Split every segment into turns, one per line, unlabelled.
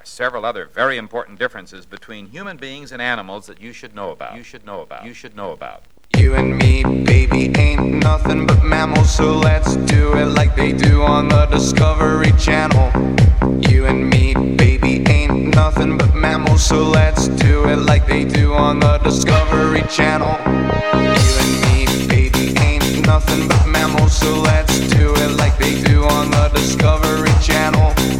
are several other very important differences between human beings and animals that you should know about. You should know about. You should know about.
You and me, baby, ain't nothing but mammals, so let's do it like they do on the Discovery Channel. You and me, baby, ain't nothing but mammals, so let's do it like they do on the Discovery Channel. You and me, baby, ain't nothing but mammals, so let's do it like they do on the Discovery Channel.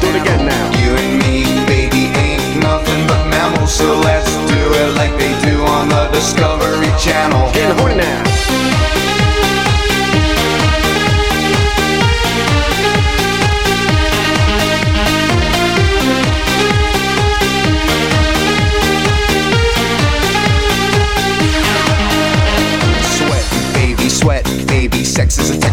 Again now.
You and me, baby, ain't nothing but mammals, so let's do it like they do on the Discovery Channel.
Getting horny now.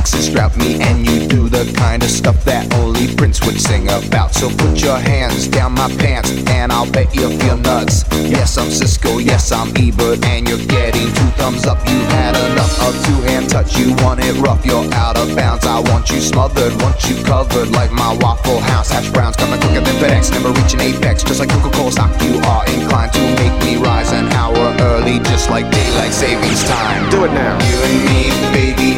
Sex is a Texas drought. Me and you do the kind of stuff that only Prince would sing about. So put your hands down my pants, and I'll bet you'll feel nuts. Yes, I'm Cisco. Yes, I'm Ebert, and you're getting two thumbs up. You had enough of two-hand touch. You want it rough. You're out of bounds. I want you smothered, want you covered like my Waffle House hash browns. Coming quicker than FedEx, never reaching apex. Just like Coca-Cola stock, you are inclined to make me rise an hour early, just like daylight savings time.
Do it now.
You and me, baby,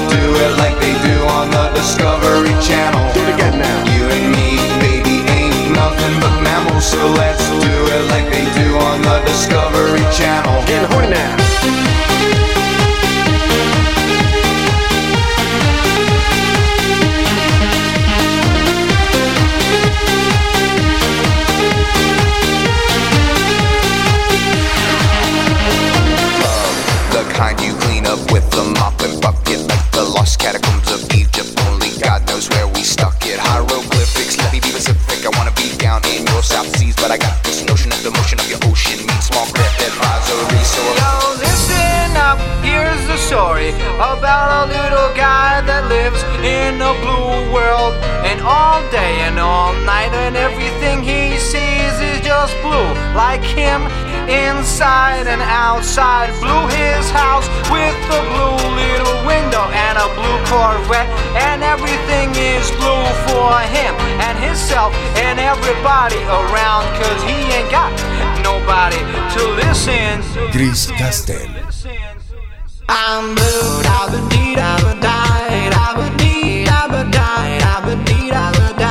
all day and all night, and everything he sees is just blue. Like him, inside and outside. Blue his house with a blue little window and a blue Corvette. And everything is blue for him and himself and everybody around. Cause he ain't got nobody to listen to.
Chris Castel.
I'm blue, da ba dee da ba die, da ba dee da ba die, da ba
Piranga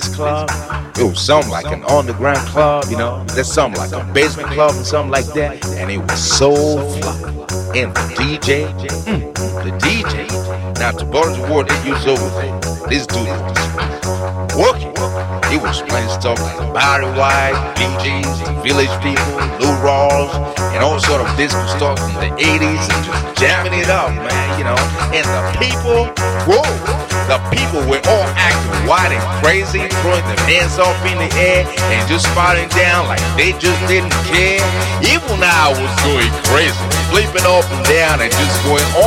this club, it was something like an underground club, you know, there's something like a basement club and something like that, and it was so fly. And the DJ, mm, the DJ, now to the word they use over there, this dude was working. He was playing stuff like Barry White, the Village People, Lou Rawls, and all sort of disco stuff from the 80s and just jamming it up, man, you know. And the people, whoa, the people were all acting wild and crazy, throwing their hands up in the air and just falling down like they just didn't care. Even I was going crazy, flipping up and down and just going on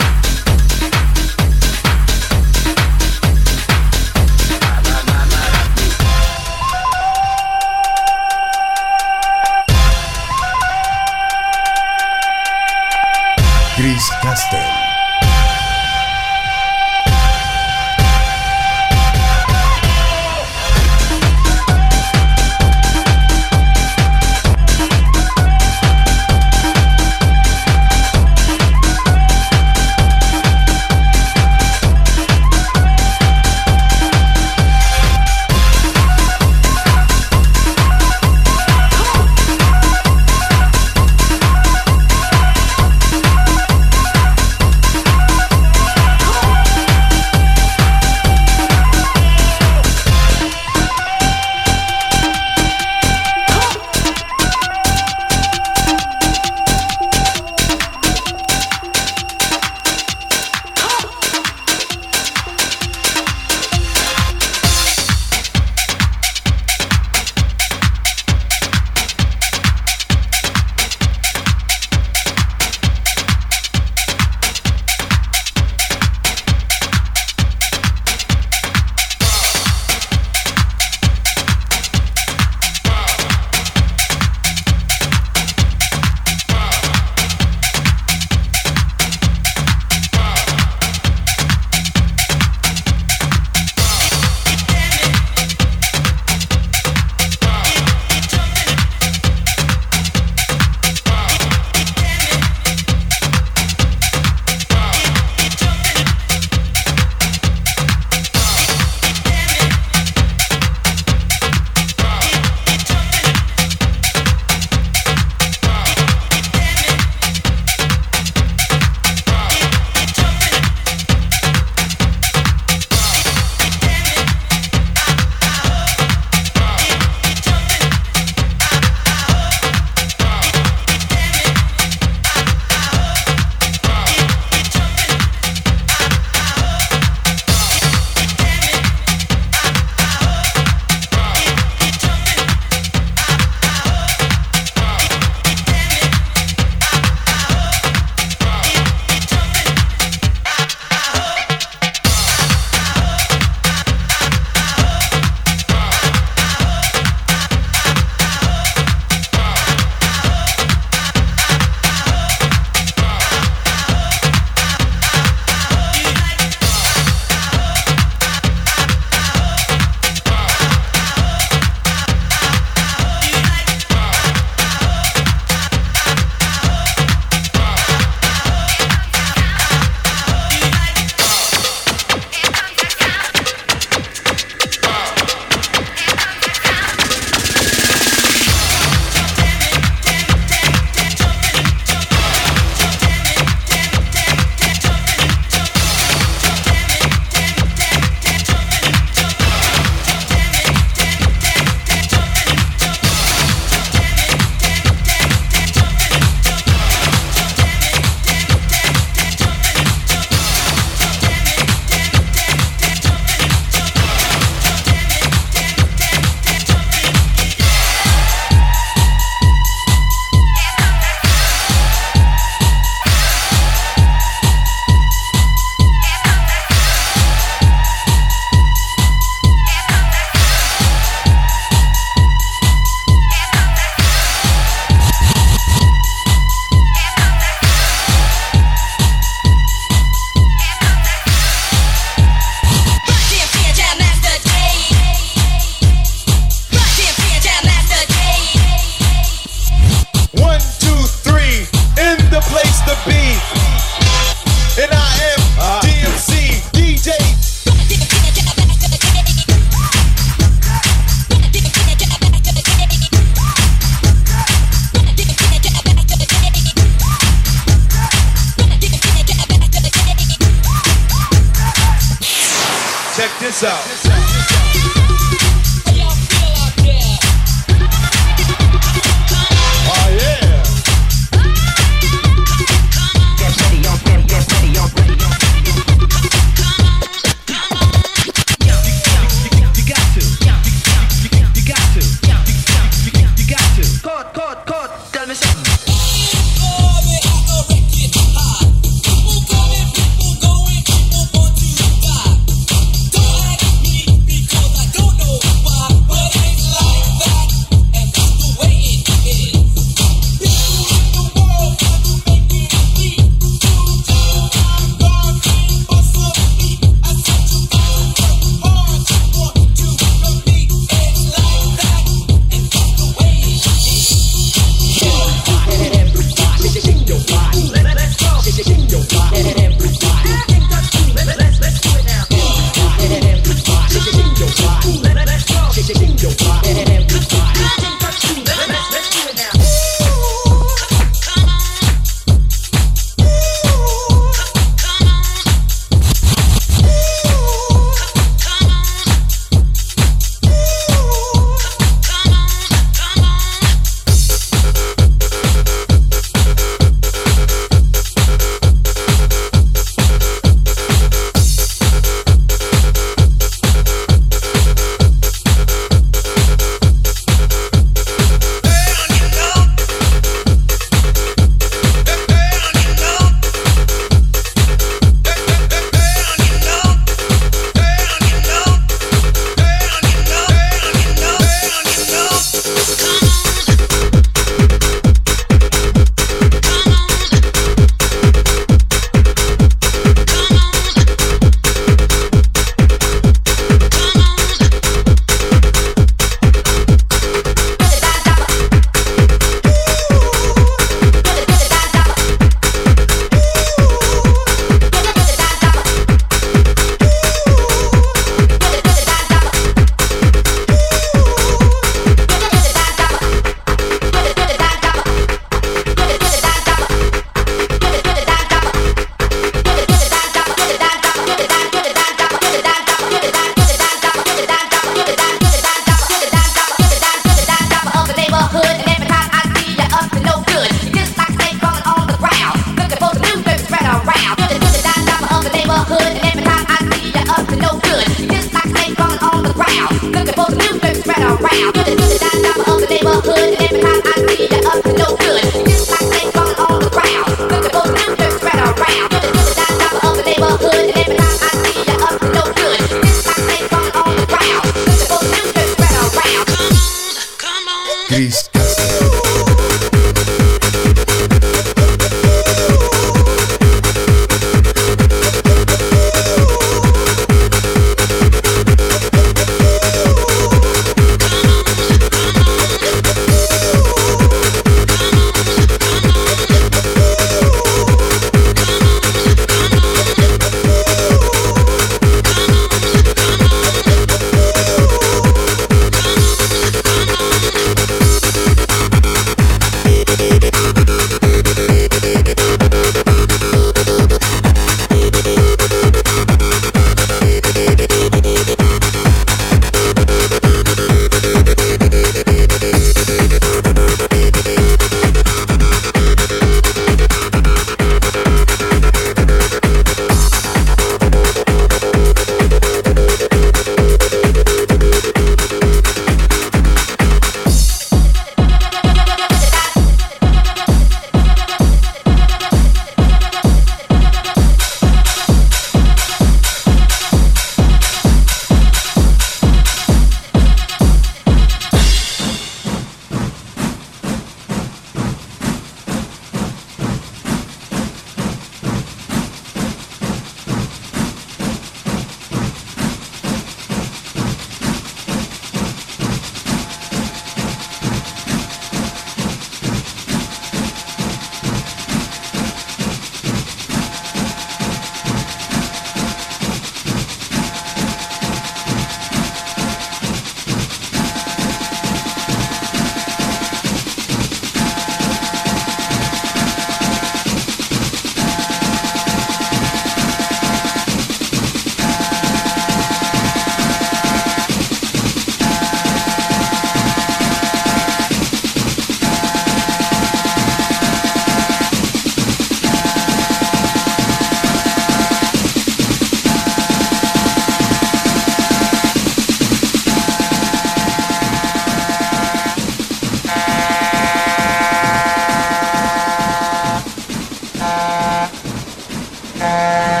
Música